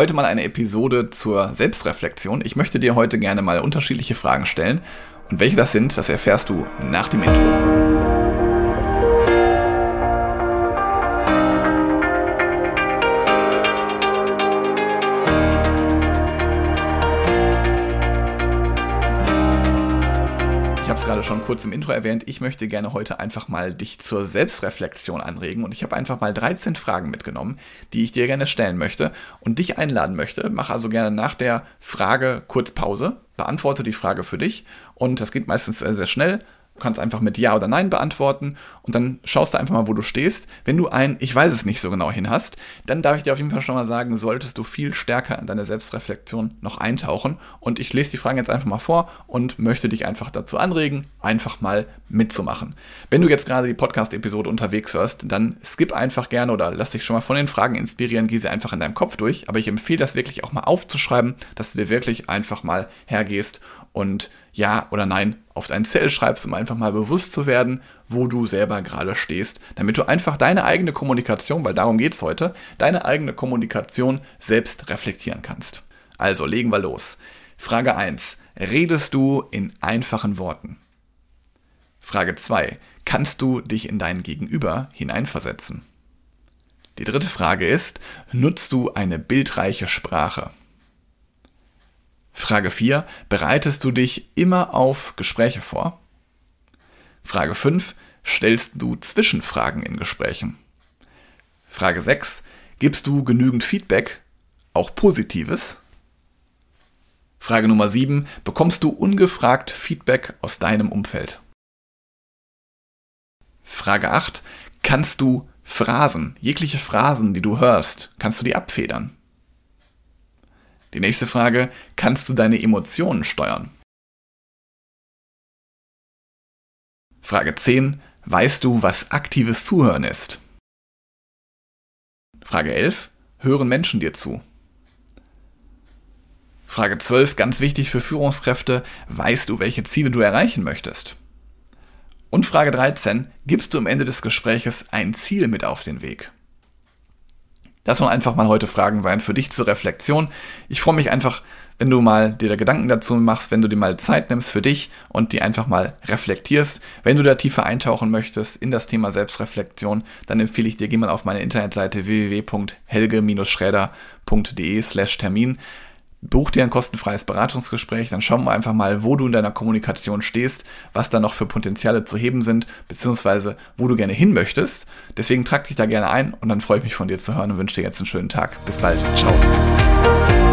Heute mal eine Episode zur Selbstreflexion. Ich möchte dir heute gerne mal unterschiedliche Fragen stellen. Und welche das sind, das erfährst du nach dem Intro. Gerade schon kurz im Intro erwähnt, ich möchte gerne heute einfach mal dich zur Selbstreflexion anregen und ich habe einfach mal 13 Fragen mitgenommen, die ich dir gerne stellen möchte und dich einladen möchte. Mach also gerne nach der Frage kurz Pause, beantworte die Frage für dich und das geht meistens sehr, sehr schnell kannst einfach mit Ja oder Nein beantworten und dann schaust du einfach mal, wo du stehst. Wenn du ein Ich weiß es nicht so genau hin hast, dann darf ich dir auf jeden Fall schon mal sagen, solltest du viel stärker in deine Selbstreflexion noch eintauchen. Und ich lese die Fragen jetzt einfach mal vor und möchte dich einfach dazu anregen, einfach mal mitzumachen. Wenn du jetzt gerade die Podcast-Episode unterwegs hörst, dann skip einfach gerne oder lass dich schon mal von den Fragen inspirieren, geh sie einfach in deinem Kopf durch. Aber ich empfehle das wirklich auch mal aufzuschreiben, dass du dir wirklich einfach mal hergehst und Ja oder Nein auf dein Zell schreibst, um einfach mal bewusst zu werden, wo du selber gerade stehst, damit du einfach deine eigene Kommunikation, weil darum geht's heute, deine eigene Kommunikation selbst reflektieren kannst. Also legen wir los. Frage 1. Redest du in einfachen Worten? Frage 2. Kannst du dich in dein Gegenüber hineinversetzen? Die dritte Frage ist, nutzt du eine bildreiche Sprache? Frage 4. Bereitest du dich immer auf Gespräche vor? Frage 5. Stellst du Zwischenfragen in Gesprächen? Frage 6. Gibst du genügend Feedback, auch positives? Frage Nummer 7. Bekommst du ungefragt Feedback aus deinem Umfeld? Frage 8. Kannst du Phrasen, jegliche Phrasen, die du hörst, kannst du die abfedern? Die nächste Frage, kannst du deine Emotionen steuern? Frage 10, weißt du, was aktives Zuhören ist? Frage 11, hören Menschen dir zu? Frage 12, ganz wichtig für Führungskräfte, weißt du, welche Ziele du erreichen möchtest? Und Frage 13, gibst du am Ende des Gespräches ein Ziel mit auf den Weg? Das sollen einfach mal heute Fragen sein für dich zur Reflexion. Ich freue mich einfach, wenn du mal dir da Gedanken dazu machst, wenn du dir mal Zeit nimmst für dich und die einfach mal reflektierst. Wenn du da tiefer eintauchen möchtest in das Thema Selbstreflexion, dann empfehle ich dir, geh mal auf meine Internetseite www.helge-schräder.de slash Termin. Buch dir ein kostenfreies Beratungsgespräch, dann schauen wir einfach mal, wo du in deiner Kommunikation stehst, was da noch für Potenziale zu heben sind, beziehungsweise wo du gerne hin möchtest. Deswegen trag dich da gerne ein und dann freue ich mich von dir zu hören und wünsche dir jetzt einen schönen Tag. Bis bald. Ciao.